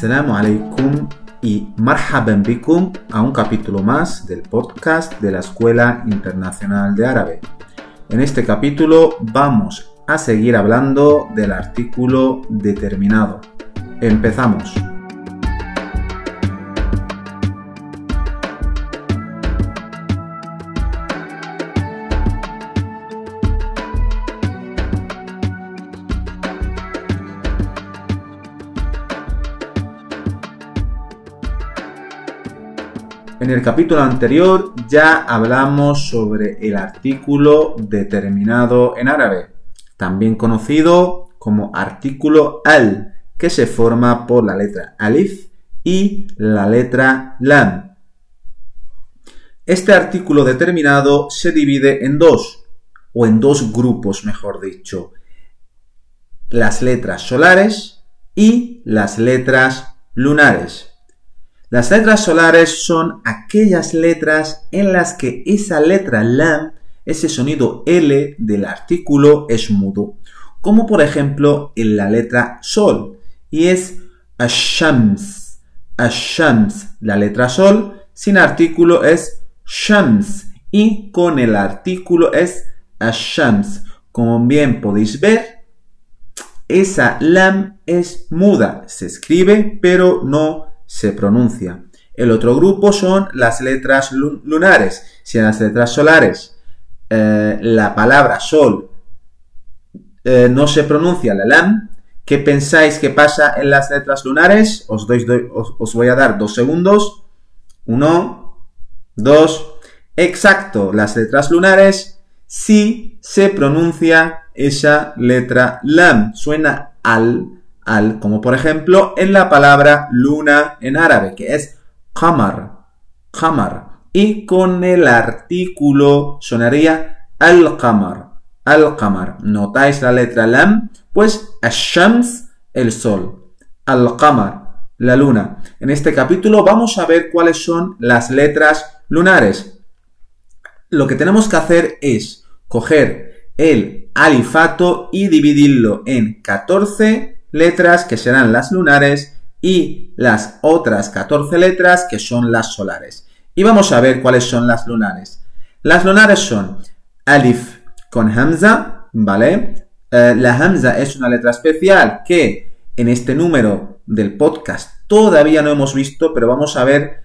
Assalamu alaikum y marhaban bikum a un capítulo más del podcast de la Escuela Internacional de Árabe. En este capítulo vamos a seguir hablando del artículo determinado. Empezamos. En el capítulo anterior ya hablamos sobre el artículo determinado en árabe, también conocido como artículo al, que se forma por la letra alif y la letra lam. Este artículo determinado se divide en dos, o en dos grupos, mejor dicho. Las letras solares y las letras lunares. Las letras solares son aquellas letras en las que esa letra lam, ese sonido L del artículo es mudo, como por ejemplo en la letra sol, y es ashams, ashams, la letra sol, sin artículo es shams, y con el artículo es ashams. Como bien podéis ver, esa lam es muda, se escribe pero no se pronuncia. El otro grupo son las letras lunares. Si en las letras solares eh, la palabra sol eh, no se pronuncia la lam, ¿qué pensáis que pasa en las letras lunares? Os, os voy a dar dos segundos. Uno, dos. Exacto, las letras lunares sí se pronuncia esa letra lam. Suena al al, como por ejemplo en la palabra luna en árabe, que es qamar, qamar. Y con el artículo sonaría al-qamar, al-qamar. ¿Notáis la letra lam? Pues ash-shams, el sol, al-qamar, la luna. En este capítulo vamos a ver cuáles son las letras lunares. Lo que tenemos que hacer es coger el alifato y dividirlo en 14 letras que serán las lunares y las otras 14 letras que son las solares. Y vamos a ver cuáles son las lunares. Las lunares son alif con hamza, ¿vale? Eh, la hamza es una letra especial que en este número del podcast todavía no hemos visto, pero vamos a ver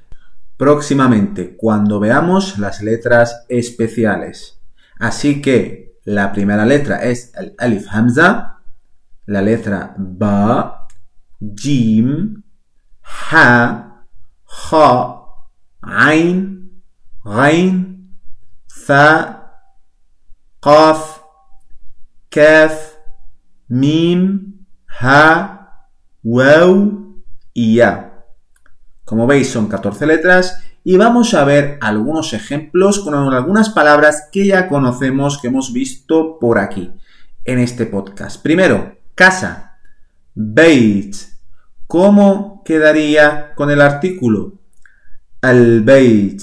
próximamente cuando veamos las letras especiales. Así que la primera letra es el alif hamza, la letra Ba, Jim, Ha, Ha, Ain, Ghain, Tha, Qaf, Kaf, Mim, Ha, Waw y Ya. Como veis son 14 letras y vamos a ver algunos ejemplos con algunas palabras que ya conocemos, que hemos visto por aquí en este podcast. Primero, casa. Beit. ¿Cómo quedaría con el artículo? Al-Beit.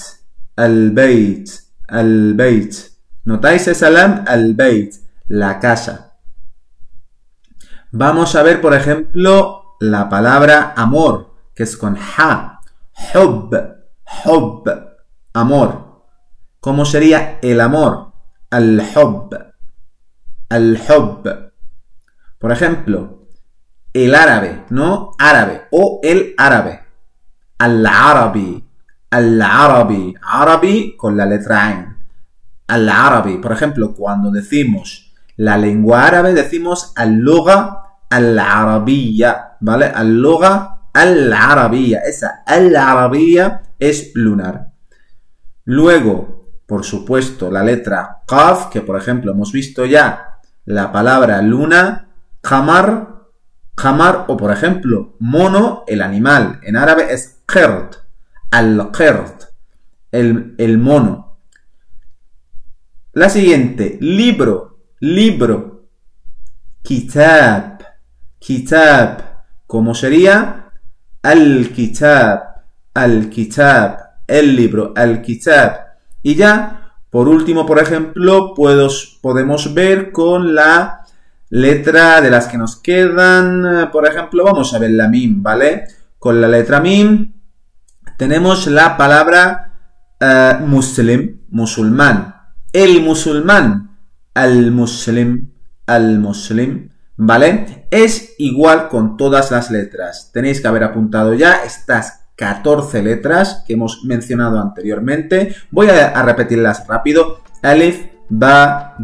Al-Beit. Al-Beit. ¿Notáis esa lam? Al-Beit. La casa. Vamos a ver, por ejemplo, la palabra amor, que es con ha. Hub. Hub. Amor. ¿Cómo sería el amor? Al-Hub. Al-Hub. Por ejemplo, el árabe, ¿no? Árabe o el árabe. Al-Arabi. Al-Arabi. Arabi con la letra Ain. Al-Arabi. Por ejemplo, cuando decimos la lengua árabe, decimos al-Lugha al-Arabiyya. ¿Vale? Al-Lugha al-Arabiyya. Esa al-Arabiyya es lunar. Luego, por supuesto, la letra Qaf, que por ejemplo hemos visto ya la palabra luna Jamar, jamar o por ejemplo, mono, el animal. En árabe es qert, al-qert, el, el mono. La siguiente, libro, libro. Kitab, kitab. ¿Cómo sería? Al-kitab, al-kitab, el libro, al-kitab. Y ya, por último, por ejemplo, podemos ver con la Letra de las que nos quedan, por ejemplo, vamos a ver la mim, ¿vale? con la letra mim, tenemos la palabra uh, muslim, musulmán. El musulmán, al muslim, al muslim, ¿vale? Es igual con todas las letras. Tenéis que haber apuntado ya estas 14 letras que hemos mencionado anteriormente. Voy a, repetirlas rápido. Alif,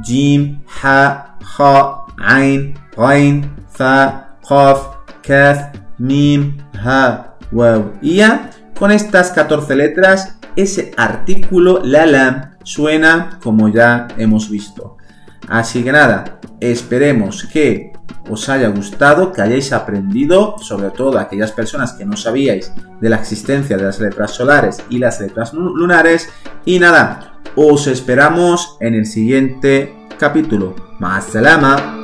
Jim, Ha, Ha, Ain, Rain, Fa, Qaf, Kaf, Mim, Ha, Waw y Ya. Con estas 14 letras, ese artículo, la lam, suena como ya hemos visto. Así que nada, esperemos que os haya gustado, que hayáis aprendido, sobre todo aquellas personas que no sabíais de la existencia de las letras solares y las letras lunares. Y nada, os esperamos en el siguiente capítulo. Más salama.